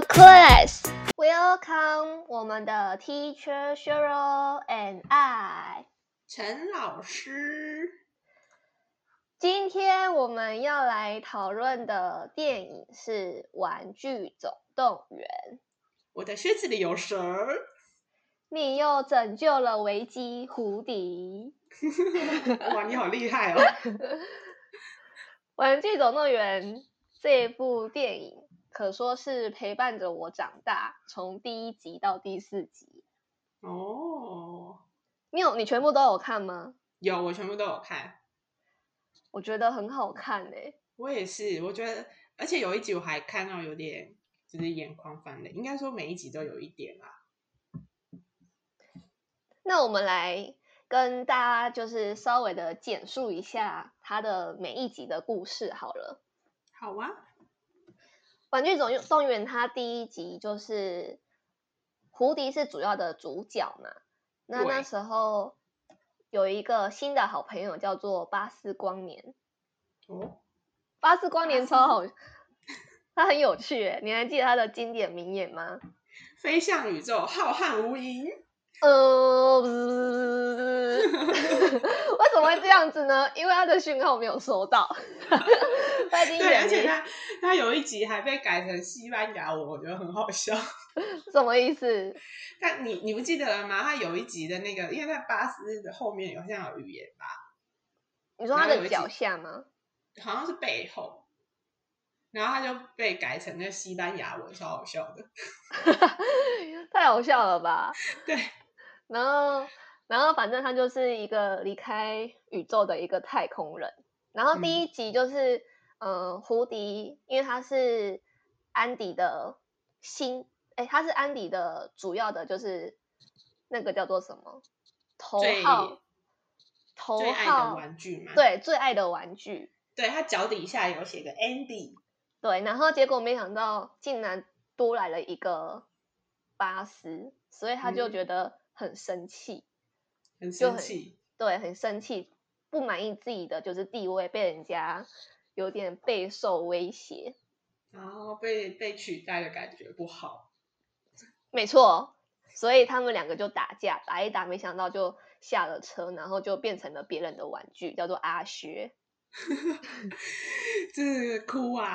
the class. Welcome 我们的 Teacher Cheryl and I，陈老师。今天我们要来讨论的电影是《玩具总动员》。我的靴子里有蛇。你又拯救了维基胡迪。哇，你好厉害哦！《玩具总动员》这部电影。可说是陪伴着我长大，从第一集到第四集。哦，你有你全部都有看吗？有，我全部都有看。我觉得很好看诶。我也是，我觉得，而且有一集我还看到有点就是眼眶泛泪。应该说每一集都有一点啦。那我们来跟大家就是稍微的简述一下它的每一集的故事好了。好啊。玩具总动员，它第一集就是胡迪是主要的主角嘛。那那时候有一个新的好朋友叫做巴斯光年。哦，巴斯光年超好，他很有趣诶。你还记得他的经典名言吗？飞向宇宙，浩瀚无垠。呃，为什么会这样子呢？因为他的讯号没有收到。对，而且他他有一集还被改成西班牙文，我觉得很好笑。什么意思？但你你不记得了吗？他有一集的那个，因为在巴斯的后面好像有语言吧？你说他的脚下吗？好像是背后，然后他就被改成那西班牙文，超好笑的。太好笑了吧？对。然后，然后反正他就是一个离开宇宙的一个太空人。然后第一集就是。嗯嗯，胡迪，因为他是安迪的新，哎，他是安迪的主要的，就是那个叫做什么头号，头号最爱的玩具嘛，对，最爱的玩具，对，他脚底下有写个 Andy，对，然后结果没想到竟然多来了一个巴斯，所以他就觉得很生气，嗯、很生气，对，很生气，不满意自己的就是地位被人家。有点备受威胁，然后被被取代的感觉不好。没错，所以他们两个就打架，打一打，没想到就下了车，然后就变成了别人的玩具，叫做阿薛。这是哭啊！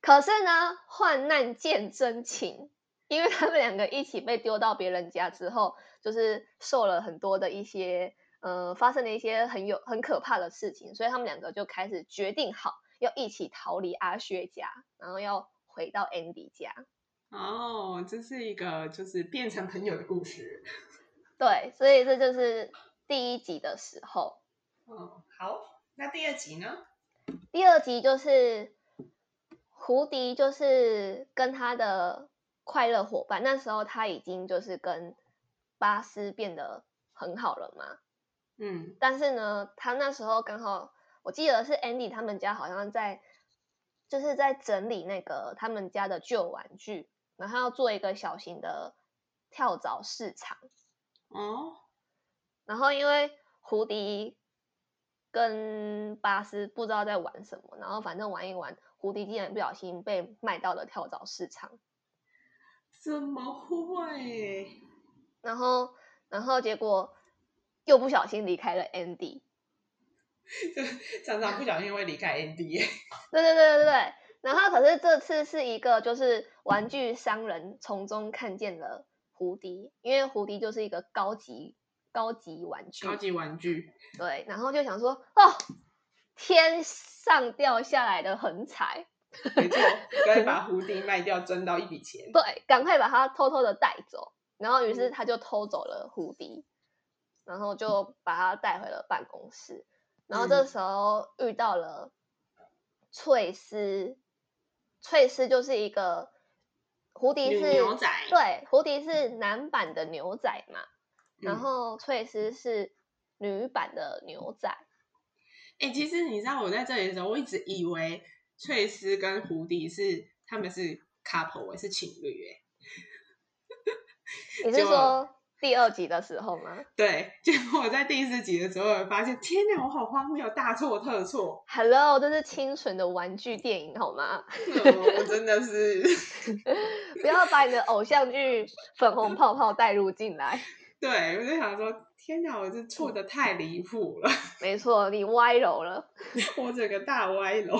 可是呢，患难见真情，因为他们两个一起被丢到别人家之后，就是受了很多的一些。呃，发生了一些很有很可怕的事情，所以他们两个就开始决定好要一起逃离阿薛家，然后要回到 Andy 家。哦，这是一个就是变成朋友的故事。对，所以这就是第一集的时候。哦，好，那第二集呢？第二集就是胡迪，就是跟他的快乐伙伴，那时候他已经就是跟巴斯变得很好了嘛。嗯，但是呢，他那时候刚好，我记得是 Andy 他们家好像在，就是在整理那个他们家的旧玩具，然后要做一个小型的跳蚤市场。哦，然后因为胡迪跟巴斯不知道在玩什么，然后反正玩一玩，胡迪竟然不小心被卖到了跳蚤市场。怎么会？然后，然后结果。又不小心离开了 Andy，就常常不小心会离开 Andy。对对对对对，然后可是这次是一个就是玩具商人从中看见了胡迪，因为胡迪就是一个高级高级玩具，高级玩具。对，然后就想说哦，天上掉下来的横财，没错，该把胡迪卖掉赚到一笔钱。对，赶快把它偷偷的带走，然后于是他就偷走了胡迪。然后就把他带回了办公室，然后这时候遇到了翠丝，翠丝就是一个胡迪是牛仔，对，胡迪是男版的牛仔嘛，然后翠丝是女版的牛仔。哎、其实你知道我在这里的时候，我一直以为翠丝跟胡迪是他们是 couple，是情侣，哎，你是说？第二集的时候吗？对，结果我在第四集的时候，我发现，天哪，我好荒谬，大错特错。Hello，这是清纯的玩具电影，好吗？哦、我真的是，不要把你的偶像剧粉红泡泡带入进来。对，我就想说，天哪，我这错的太离谱了。没错，你歪楼了，我整个大歪楼，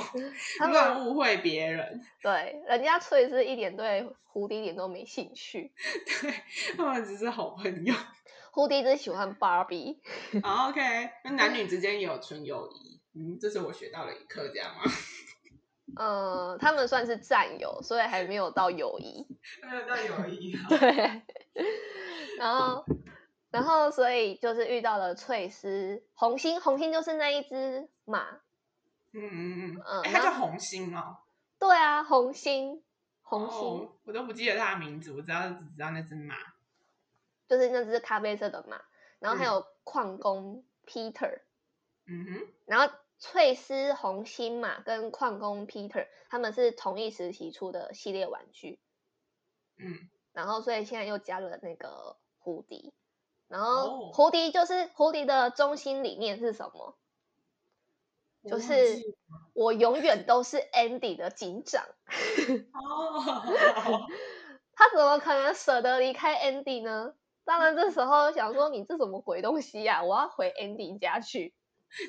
乱误会别人。对，人家翠是一点对胡迪一点都没兴趣。对，他们只是好朋友。胡迪只喜欢芭比。好，OK，那男女之间也有纯友谊。嗯，这是我学到了一课，这样吗？呃，他们算是战友，所以还没有到友谊。还没有到友谊。对。然后。然后，所以就是遇到了翠丝红心，红心就是那一只马。嗯嗯嗯嗯，它叫红心哦。对啊，红心，红心，哦，我都不记得它的名字，我知道只知道那只马，就是那只咖啡色的马。然后还有矿工 Peter。嗯哼。然后翠丝红心马跟矿工 Peter 他们是同一时期出的系列玩具。嗯。然后，所以现在又加了那个胡迪。然后胡迪就是胡迪的中心理念是什么？就是我永远都是 Andy 的警长。哦，他怎么可能舍得离开 Andy 呢？当然这时候想说，你这什么鬼东西呀？我要回 Andy 家去。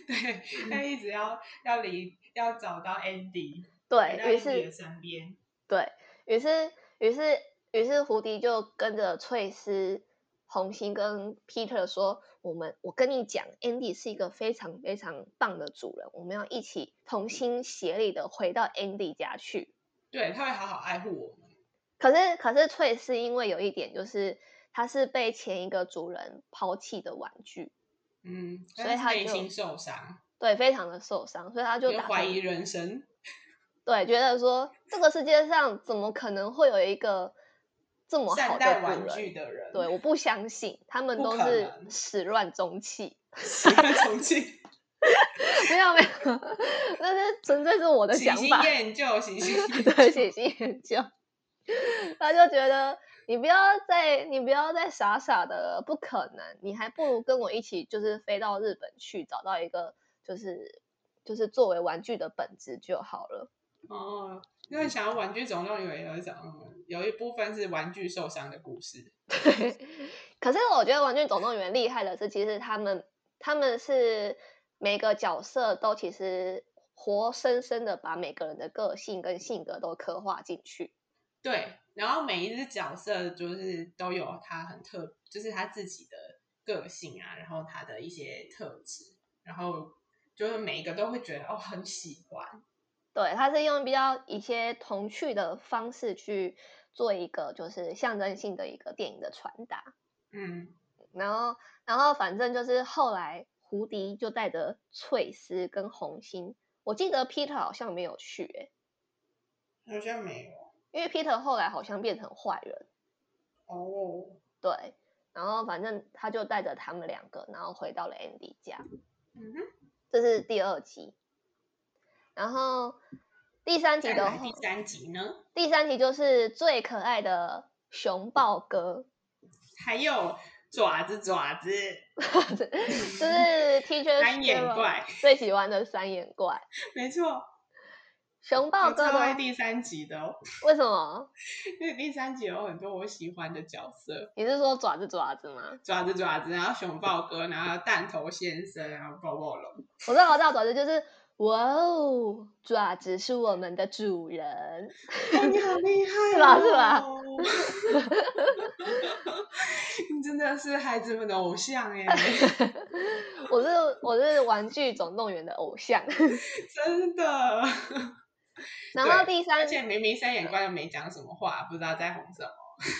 对，他一直要要离要找到 Andy，对，于是身边，对，于是于是于是胡迪就跟着翠丝。红星跟 Peter 说：“我们，我跟你讲，Andy 是一个非常非常棒的主人，我们要一起同心协力的回到 Andy 家去。对，他会好好爱护我们。可是，可是翠是因为有一点，就是他是被前一个主人抛弃的玩具，嗯，所以他内心受伤，对，非常的受伤，所以他就怀疑人生，对，觉得说这个世界上怎么可能会有一个。”这么好的玩具的人，对，我不相信，他们都是始乱终弃。始乱终弃，没有没有，那是纯粹是我的想法。厌旧，喜新 对，喜新厌旧。他就觉得你不要再，你不要再傻傻的，不可能，你还不如跟我一起，就是飞到日本去，找到一个，就是就是作为玩具的本质就好了。哦。因为想要《玩具总动员》有一种，有一部分是玩具受伤的故事。对，可是我觉得《玩具总动员》厉害的是，其实他们他们是每个角色都其实活生生的把每个人的个性跟性格都刻画进去。对，然后每一只角色就是都有他很特，就是他自己的个性啊，然后他的一些特质，然后就是每一个都会觉得哦很喜欢。对，他是用比较一些童趣的方式去做一个就是象征性的一个电影的传达，嗯，然后然后反正就是后来胡迪就带着翠丝跟红心，我记得 Peter 好像没有去，诶，好像没有，因为 Peter 后来好像变成坏人，哦，对，然后反正他就带着他们两个，然后回到了 Andy 家，嗯哼，这是第二集。然后第三集的，第三集呢？第三集就是最可爱的熊豹哥，还有爪子爪子，就是 Teacher 三眼怪 最喜欢的三眼怪，没错。熊豹哥超爱第三集的哦，为什么？因为第三集有很多我喜欢的角色。你是说爪子爪子吗？爪子爪子，然后熊豹哥，然后弹头先生，然后抱抱龙。我知道，我知道，爪子就是。哇哦，爪子是我们的主人，哦、你好厉害、哦，是吧？是吧？你真的是孩子们的偶像耶！我是我是玩具总动员的偶像，真的。然后第三，而且明明三眼怪又没讲什么话，不知道在哄什么。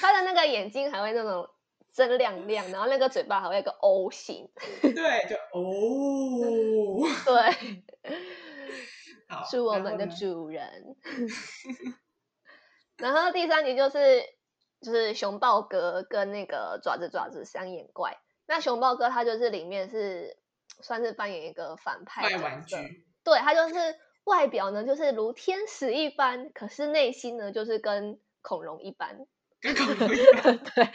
他的那个眼睛还会那种真亮亮，然后那个嘴巴还会有个 O 型，对，就哦，对。好，是我们的主人。然后，第三集就是就是熊抱哥跟那个爪子爪子三眼怪。那熊抱哥他就是里面是算是扮演一个反派坏玩具，对，他就是外表呢就是如天使一般，可是内心呢就是跟恐龙一般，跟恐龙 一般，对。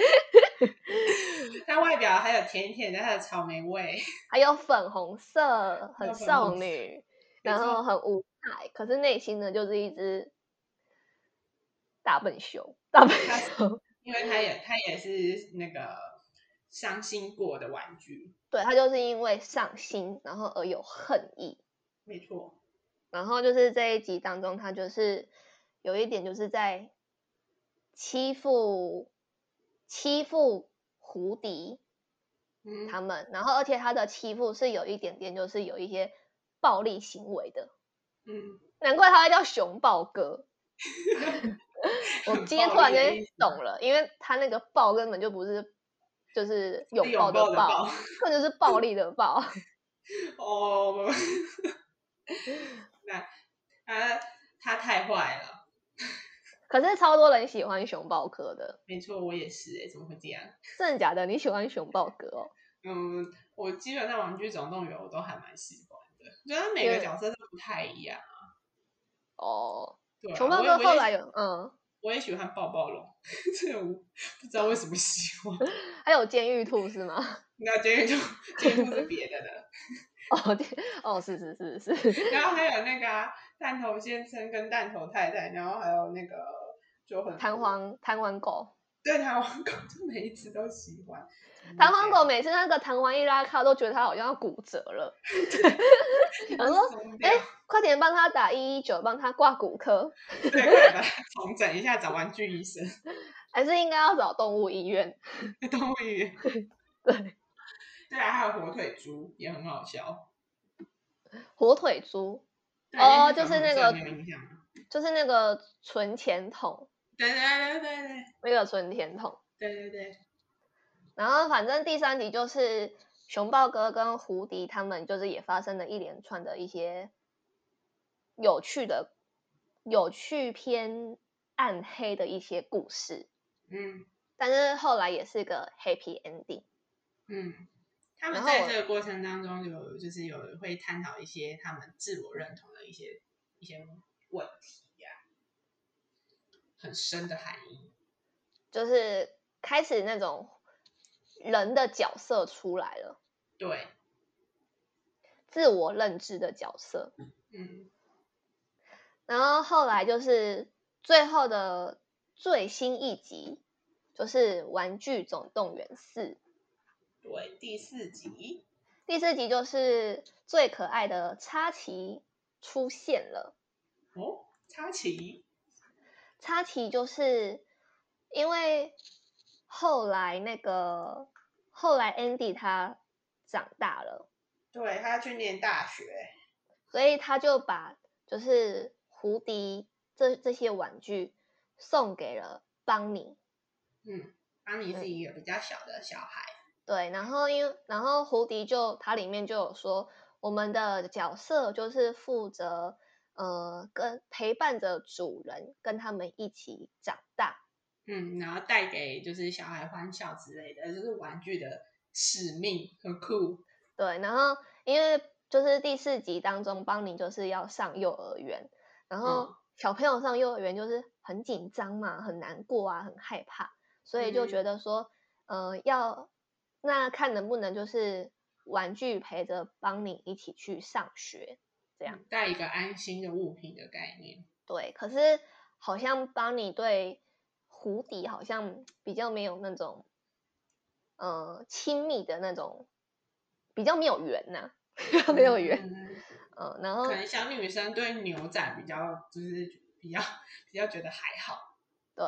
它外表还有甜甜的，它的草莓味，还有粉红色，很少女，然后很无害，可是内心呢，就是一只大笨熊，大笨熊，因为它也它也是那个伤心过的玩具，对，它就是因为伤心，然后而有恨意，没错。然后就是这一集当中，他就是有一点就是在欺负欺负胡迪他们，嗯、然后而且他的欺负是有一点点就是有一些暴力行为的，嗯，难怪他会叫熊豹哥。我今天突然间懂了，因为他那个暴根本就不是就是拥抱的抱，或者是暴力的暴。哦。那他他太坏了，可是超多人喜欢熊抱哥的。没错，我也是哎，怎么会这样？真的假的？你喜欢熊抱哥哦？嗯，我基本上玩具总动员我都还蛮喜欢的，觉得每个角色都不太一样啊。哦，对啊，熊抱哥后来有嗯，我也喜欢抱抱龙，这我不知道为什么喜欢。还有监狱兔是吗？那监狱兔，监狱兔是别的的。哦，对，哦，是是是是，然后还有那个弹、啊、头先生跟弹头太太，然后还有那个就很弹簧弹簧狗，对，弹簧狗就每一只都喜欢。弹簧狗每次那个弹簧一拉开，都觉得它好像要骨折了。然后说，哎、欸，快点帮他打一一九，帮他挂骨科。对，快点把它重整一下，找玩具医生。还是应该要找动物医院？动物医院，对。对啊，还有火腿猪也很好笑。火腿猪，哦，就是那个，就是那个存钱筒。对对对对对，那个存钱筒。对对对。然后反正第三集就是熊抱哥跟胡迪他们就是也发生了一连串的一些有趣的、有趣偏暗黑的一些故事。嗯。但是后来也是个 happy ending。嗯。他们在这个过程当中有，就是有会探讨一些他们自我认同的一些一些问题很深的含义，就是开始那种人的角色出来了，对，自我认知的角色，嗯，然后后来就是最后的最新一集，就是《玩具总动员四》。对，第四集，第四集就是最可爱的插旗出现了。哦，插奇，插题就是因为后来那个后来 Andy 他长大了，对，他要去念大学，所以他就把就是胡迪这这些玩具送给了邦尼。嗯，邦尼是一个比较小的小孩。对，然后因为然后胡迪就它里面就有说，我们的角色就是负责呃跟陪伴着主人，跟他们一起长大，嗯，然后带给就是小孩欢笑之类的，就是玩具的使命，很酷。对，然后因为就是第四集当中，邦尼就是要上幼儿园，然后小朋友上幼儿园就是很紧张嘛，很难过啊，很害怕，所以就觉得说，嗯、呃要。那看能不能就是玩具陪着邦尼一起去上学，这样带一个安心的物品的概念。对，可是好像邦尼对胡迪好像比较没有那种，呃，亲密的那种，比较没有缘呐、啊，没有缘。嗯，嗯，然后可能小女生对牛仔比较就是比较比较觉得还好。对，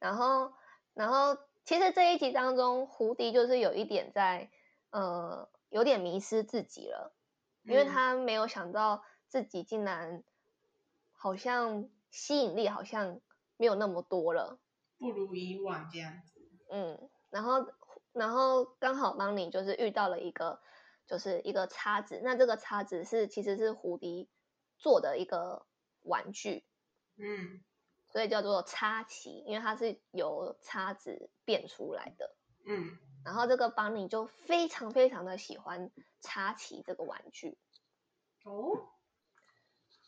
然后然后。其实这一集当中，胡迪就是有一点在，呃，有点迷失自己了，因为他没有想到自己竟然好像吸引力好像没有那么多了，不如以往这样子。嗯，然后，然后刚好邦尼就是遇到了一个，就是一个叉子，那这个叉子是其实是胡迪做的一个玩具。嗯。所以叫做叉旗，因为它是由叉子变出来的。嗯，然后这个邦尼就非常非常的喜欢插旗这个玩具。哦，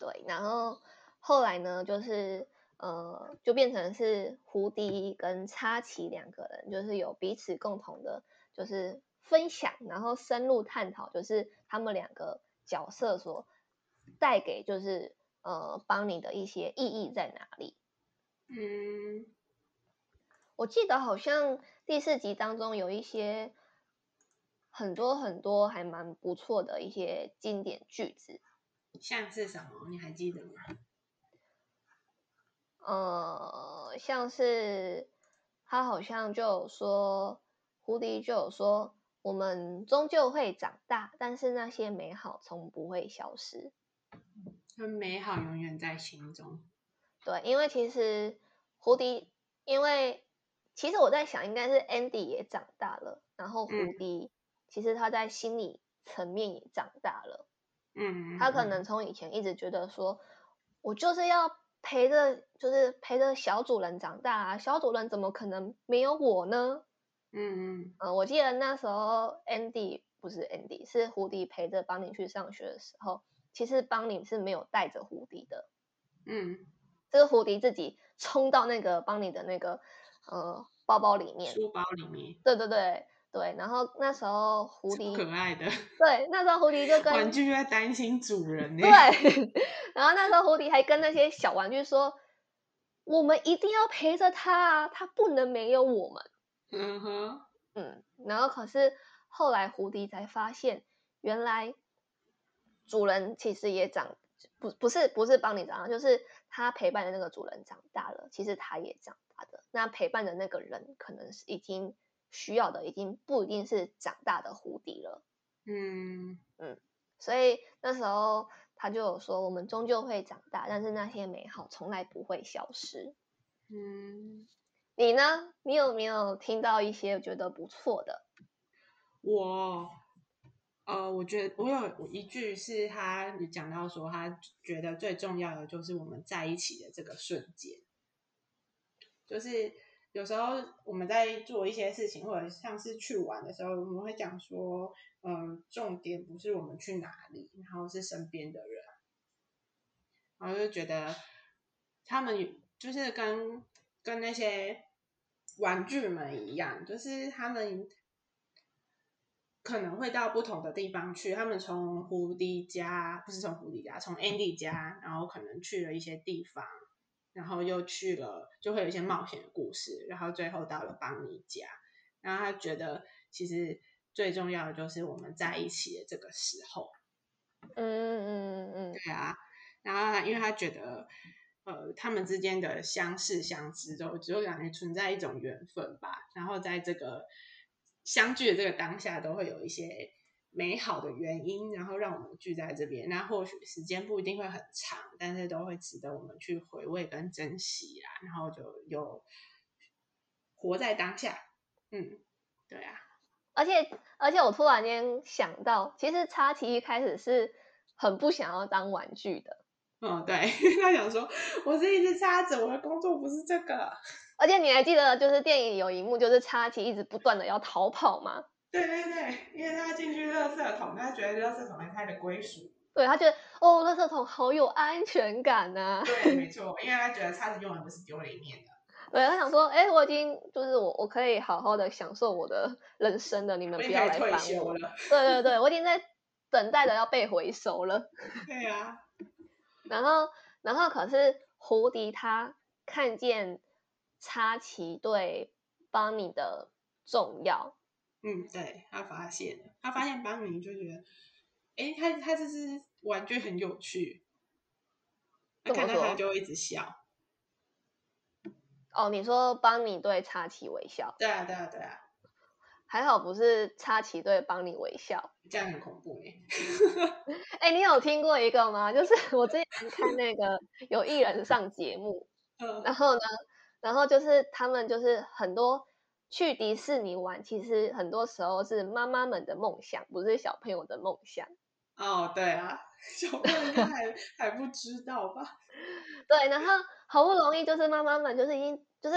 对，然后后来呢，就是呃，就变成是胡迪跟插旗两个人，就是有彼此共同的，就是分享，然后深入探讨，就是他们两个角色所带给，就是呃，邦妮的一些意义在哪里？嗯，我记得好像第四集当中有一些很多很多还蛮不错的一些经典句子，像是什么？你还记得吗？呃，像是他好像就有说，胡迪就有说，我们终究会长大，但是那些美好从不会消失。很美好永远在心中。对，因为其实胡迪，因为其实我在想，应该是 Andy 也长大了，然后胡迪、嗯、其实他在心理层面也长大了。嗯，他可能从以前一直觉得说，我就是要。陪着就是陪着小主人长大啊，小主人怎么可能没有我呢？嗯嗯、呃，我记得那时候 Andy 不是 Andy，是胡迪陪着邦尼去上学的时候，其实邦尼是没有带着胡迪的。嗯，这个胡迪自己冲到那个邦尼的那个呃包包里面，书包里面。对对对。对，然后那时候狐狸可爱的，对，那时候狐狸就跟玩具就在担心主人呢。对，然后那时候狐狸还跟那些小玩具说：“我们一定要陪着他啊，他不能没有我们。”嗯哼，嗯，然后可是后来狐狸才发现，原来主人其实也长不不是不是帮你长大，就是他陪伴的那个主人长大了，其实他也长大的。那陪伴的那个人可能是已经。需要的已经不一定是长大的胡迪了，嗯嗯，所以那时候他就有说，我们终究会长大，但是那些美好从来不会消失。嗯，你呢？你有没有听到一些觉得不错的？我，呃，我觉得我有一句是他讲到说，他觉得最重要的就是我们在一起的这个瞬间，就是。有时候我们在做一些事情，或者像是去玩的时候，我们会讲说，嗯，重点不是我们去哪里，然后是身边的人，然后就觉得他们就是跟跟那些玩具们一样，就是他们可能会到不同的地方去，他们从胡迪家，不是从胡迪家，从 Andy 家，然后可能去了一些地方。然后又去了，就会有一些冒险的故事，然后最后到了邦尼家，然后他觉得其实最重要的就是我们在一起的这个时候，嗯嗯嗯嗯，对啊，然后因为他觉得，呃，他们之间的相识相知都只有感觉存在一种缘分吧，然后在这个相聚的这个当下，都会有一些。美好的原因，然后让我们聚在这边。那或许时间不一定会很长，但是都会值得我们去回味跟珍惜啊。然后就有活在当下。嗯，对啊。而且而且，我突然间想到，其实插奇一开始是很不想要当玩具的。嗯，对，他想说，我是一只叉子，我的工作不是这个。而且你还记得，就是电影有一幕，就是插奇一直不断的要逃跑吗？对对对，因为他进去垃圾桶，他觉得垃圾桶是他的归属。对，他觉得哦，垃圾桶好有安全感呐、啊。对，没错，因为他觉得叉子永远不是丢里面的。对，他想说，哎，我已经就是我，我可以好好的享受我的人生的，你们不要来烦我。了。对对对，我已经在等待着要被回收了。对啊。然后，然后可是胡迪他看见插旗对邦尼的重要。嗯，对，他发现了，他发现邦尼就觉得，哎，他他这只玩具很有趣，他看到他就会一直笑。哦，你说邦尼对插旗微笑？对啊，对啊，对啊。还好不是插奇对邦妮微笑，这样很恐怖耶。哎，你有听过一个吗？就是 我之前看那个有艺人上节目，嗯，然后呢，然后就是他们就是很多。去迪士尼玩，其实很多时候是妈妈们的梦想，不是小朋友的梦想。哦，对啊，小朋友应该还还不知道吧？对，然后好不容易就是妈妈们就是已经就是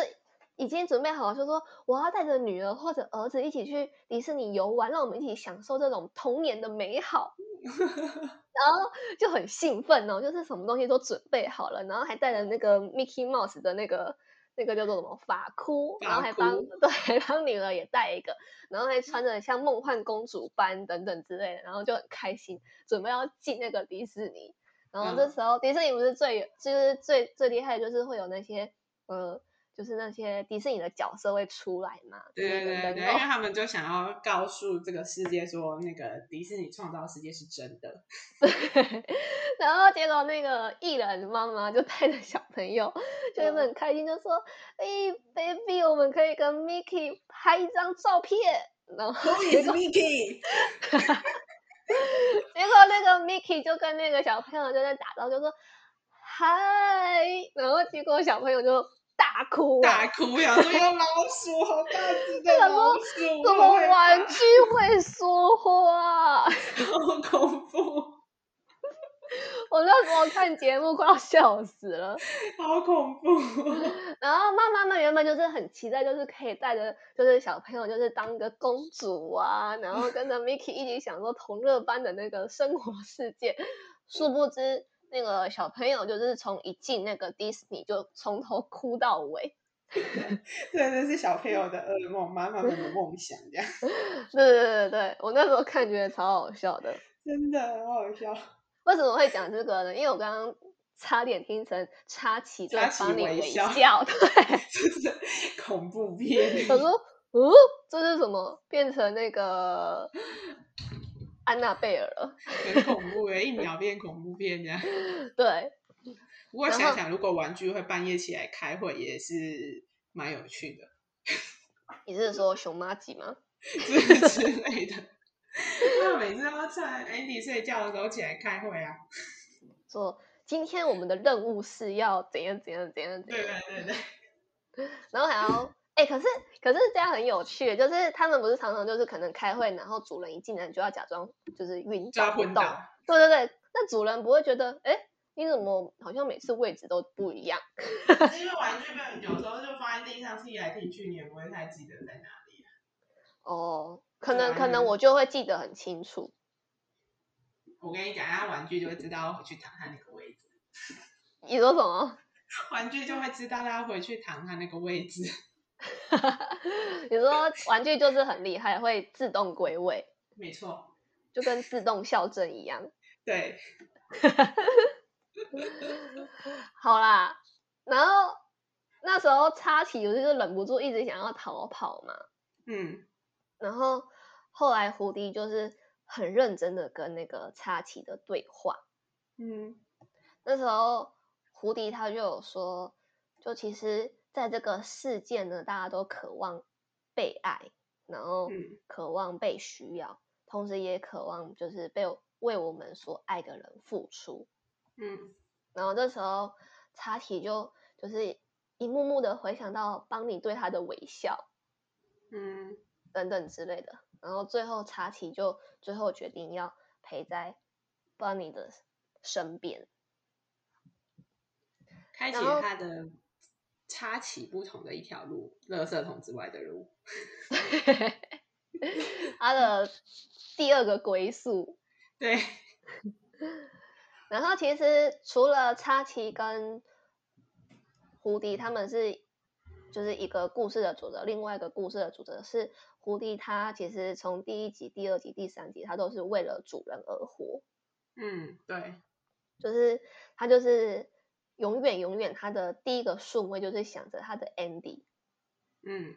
已经准备好了，就说我要带着女儿或者儿子一起去迪士尼游玩，让我们一起享受这种童年的美好。然后就很兴奋哦，就是什么东西都准备好了，然后还带着那个 Mickey Mouse 的那个那个叫做什么发箍，然后还帮对帮女儿也带一个，然后还穿着像梦幻公主般等等之类的，然后就很开心，准备要进那个迪士尼。然后这时候、嗯、迪士尼不是最就是最最厉害的就是会有那些呃。就是那些迪士尼的角色会出来嘛？对对对对，因为他们就想要告诉这个世界说，那个迪士尼创造世界是真的。对，然后结果那个艺人妈妈就带着小朋友，就很开心，就说：“哎、嗯 hey,，baby，我们可以跟 Mickey 拍一张照片。”然后结果 Mickey，结果那个 Mickey 就跟那个小朋友就在打招呼，就说：“嗨。”然后结果小朋友就。大哭，大哭呀！说有老鼠，好大只的老鼠，怎么玩具会说话？好恐怖！我那时候看节目快要笑死了，好恐怖。然后妈妈们原本就是很期待，就是可以带着就是小朋友，就是当个公主啊，然后跟着 Mickey 一起享受同乐班的那个生活世界，殊不知。那个小朋友就是从一进那个迪士尼就从头哭到尾，对，那是小朋友的噩梦，妈妈们的梦想这样。对 对对对，我那时候看觉得超好笑的，真的很好笑。为什么会讲这个呢？因为我刚刚差点听成插旗在帮你微笑，对，就是恐怖片。我说，哦，这是什么？变成那个。安娜贝尔了，很恐怖诶，一秒变恐怖片这样。对，不过想想，如果玩具会半夜起来开会，也是蛮有趣的。你是说熊妈吉吗？之之类的。那每次都要趁 Andy 睡觉的时候起来开会啊。说今天我们的任务是要怎样怎样怎样怎样。对对对对。然后还要。哎、欸，可是可是这样很有趣，就是他们不是常常就是可能开会，然后主人一进来就要假装就是晕倒不动，对对对，那主人不会觉得，哎、欸，你怎么好像每次位置都不一样？因为 玩具被有时候就放在地上踢来踢去，你也不会太记得在哪里。哦，可能可能我就会记得很清楚。我跟你讲，他玩具就会知道回去躺他那个位置。你说什么？玩具就会知道他回去躺他那个位置。你说玩具就是很厉害，会自动归位，没错，就跟自动校正一样。对，好啦，然后那时候插旗，我就是忍不住一直想要逃跑嘛。嗯，然后后来胡迪就是很认真的跟那个插旗的对话。嗯，那时候胡迪他就有说，就其实。在这个世界呢，大家都渴望被爱，然后渴望被需要，嗯、同时也渴望就是被为我们所爱的人付出。嗯，然后这时候查体就就是一幕幕的回想到邦尼对他的微笑，嗯，等等之类的，然后最后查体就最后决定要陪在邦尼的身边，开启他的。插旗不同的一条路，垃圾桶之外的路，他的第二个归宿。对，然后其实除了插旗跟胡迪，他们是就是一个故事的主轴，另外一个故事的主轴是胡迪，他其实从第一集、第二集、第三集，他都是为了主人而活。嗯，对，就是他就是。永远永远，他的第一个顺位就是想着他的 Andy，嗯，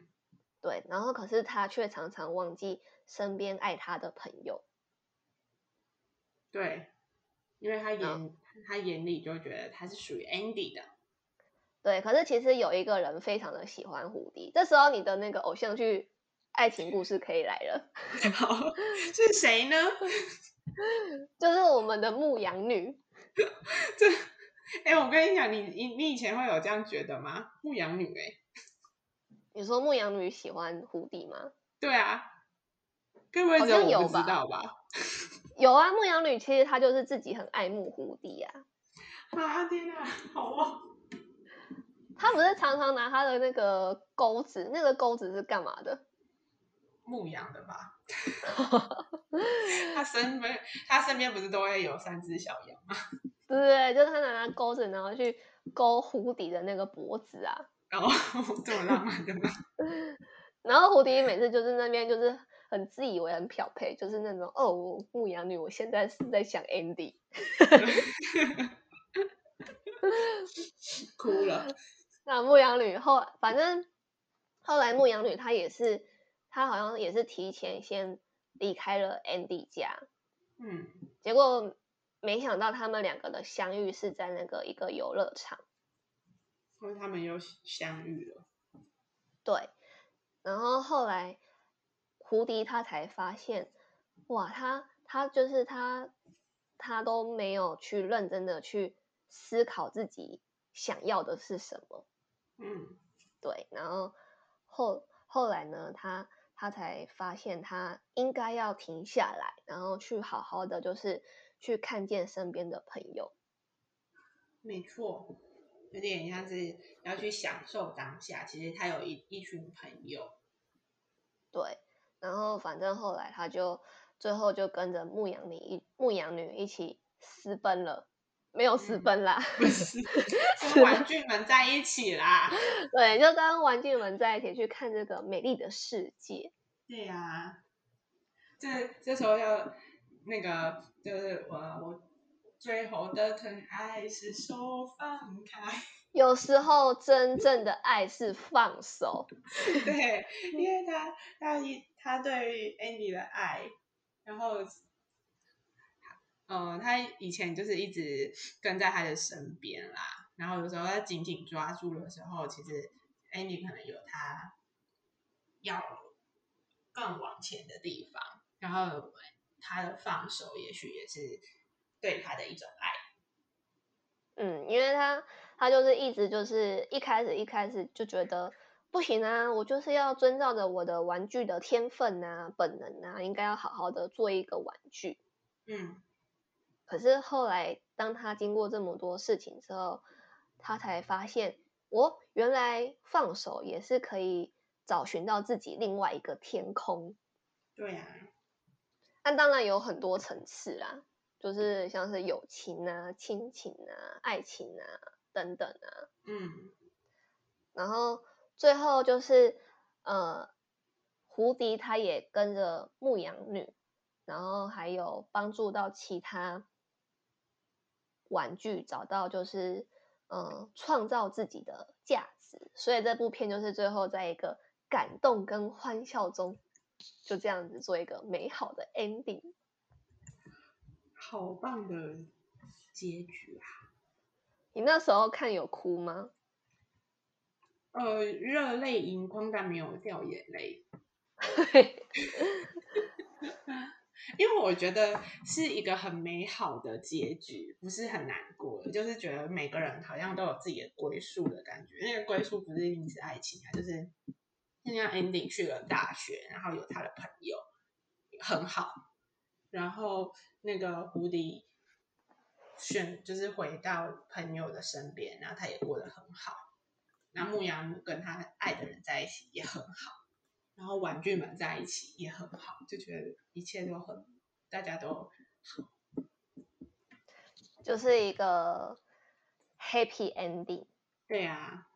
对，然后可是他却常常忘记身边爱他的朋友，对，因为他眼、嗯、他眼里就觉得他是属于 Andy 的，对，可是其实有一个人非常的喜欢胡迪，这时候你的那个偶像剧爱情故事可以来了，好，是谁呢？就是我们的牧羊女，这。哎、欸，我跟你讲，你你你以前会有这样觉得吗？牧羊女、欸，哎，你说牧羊女喜欢胡迪吗？对啊，各位只有我不知道吧？有啊，牧羊女其实她就是自己很爱慕胡迪啊。啊天哪，好啊！她他不是常常拿她的那个钩子，那个钩子是干嘛的？牧羊的吧。他身边，他身边不是都会有三只小羊吗？对对，就是他拿那钩子，然后去勾胡迪的那个脖子啊。然后这么浪漫的吗？然后胡迪每次就是那边就是很自以为很漂配，就是那种哦，牧羊女，我现在是在想 Andy。哭了。那牧羊女后，反正后来牧羊女她也是，她好像也是提前先离开了 Andy 家。嗯。结果没想到他们两个的相遇是在那个一个游乐场。因为他们又相遇了。对。然后后来胡迪他才发现，哇，他他就是他，他都没有去认真的去思考自己想要的是什么。嗯，对。然后后后来呢，他他才发现他应该要停下来，然后去好好的就是去看见身边的朋友。没错，有点像是要去享受当下。其实他有一一群朋友。对。然后反正后来他就最后就跟着牧羊女一牧羊女一起私奔了。没有私奔啦，嗯、不是 跟玩具们在一起啦。对，就跟玩具们在一起去看这个美丽的世界。对呀、啊，这这时候要那个就是我我最后的疼爱是手放开。有时候真正的爱是放手。对，因为他他一他对于 Andy 的爱，然后。嗯，他以前就是一直跟在他的身边啦，然后有时候他紧紧抓住的时候，其实 Andy 可能有他要更往前的地方，然后他的放手，也许也是对他的一种爱。嗯，因为他他就是一直就是一开始一开始就觉得不行啊，我就是要遵照着我的玩具的天分啊、本能啊，应该要好好的做一个玩具。嗯。可是后来，当他经过这么多事情之后，他才发现，我原来放手也是可以找寻到自己另外一个天空。对呀、啊，但当然有很多层次啦，就是像是友情啊、亲情啊、爱情啊等等啊。嗯，然后最后就是，呃，胡迪他也跟着牧羊女，然后还有帮助到其他。玩具找到就是，嗯，创造自己的价值，所以这部片就是最后在一个感动跟欢笑中，就这样子做一个美好的 ending。好棒的结局啊！你那时候看有哭吗？呃，热泪盈眶，但没有掉眼泪。因为我觉得是一个很美好的结局，不是很难过，就是觉得每个人好像都有自己的归宿的感觉。那个归宿不是一定是爱情啊，就是像 Andy 去了大学，然后有他的朋友很好，然后那个胡迪选就是回到朋友的身边，然后他也过得很好。那牧羊跟他爱的人在一起也很好。然后玩具们在一起也很好，就觉得一切都很，大家都好，就是一个 happy ending。对啊，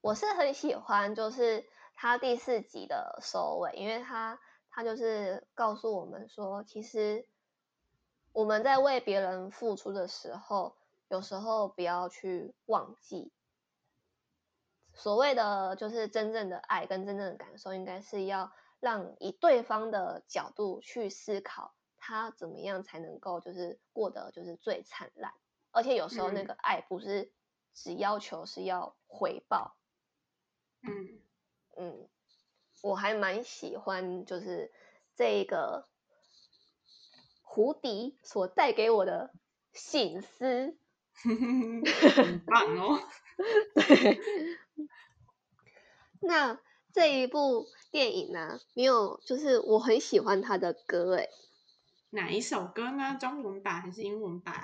我是很喜欢，就是他第四集的收尾，因为他他就是告诉我们说，其实我们在为别人付出的时候，有时候不要去忘记。所谓的就是真正的爱跟真正的感受，应该是要让以对方的角度去思考，他怎么样才能够就是过得就是最灿烂。而且有时候那个爱不是只要求是要回报。嗯嗯，我还蛮喜欢就是这个胡迪所带给我的醒思，很棒哦。对。那这一部电影呢、啊，没有，就是我很喜欢他的歌，诶，哪一首歌呢？中文版还是英文版？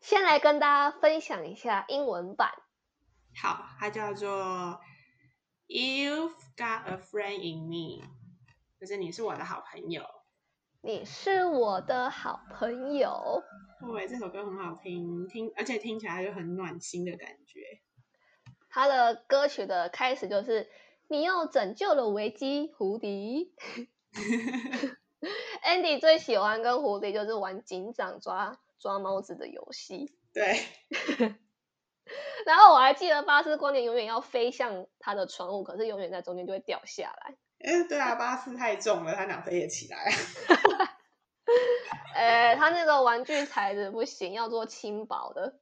先来跟大家分享一下英文版。好，它叫做 You've Got a Friend in Me，就是你是我的好朋友。你是我的好朋友。对，这首歌很好听，听而且听起来就很暖心的感觉。它的歌曲的开始就是你又拯救了危机，胡迪。Andy 最喜欢跟胡迪就是玩警长抓抓猫子的游戏。对。然后我还记得巴斯光年永远要飞向他的窗户，可是永远在中间就会掉下来。哎，对啊，巴斯太重了，他哪飞得起来？哎，他那个玩具材质不行，要做轻薄的。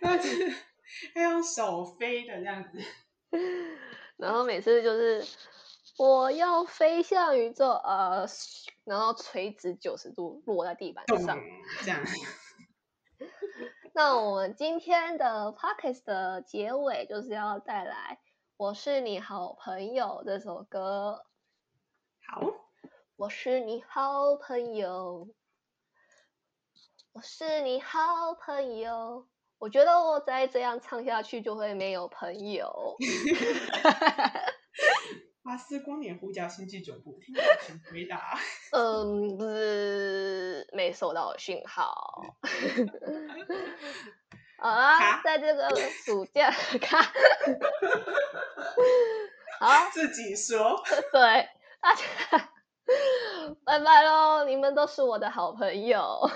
那是要用手飞的这样子。然后每次就是我要飞向宇宙，呃，然后垂直九十度落在地板上，这样。那我们今天的 podcast 的结尾就是要带来《我是你好朋友》这首歌。好，我是你好朋友，我是你好朋友。我觉得我再这样唱下去就会没有朋友。巴斯光年呼叫星际总部，听到请回答。嗯，不是，没收到讯号。好啊，在这个暑假，卡。好，自己说。对，大家拜拜喽！你们都是我的好朋友。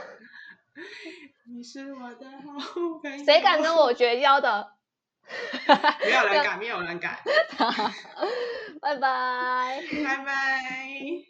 你是我的好朋友。谁敢跟我绝交的？没有人敢，没有人敢。拜拜，拜拜。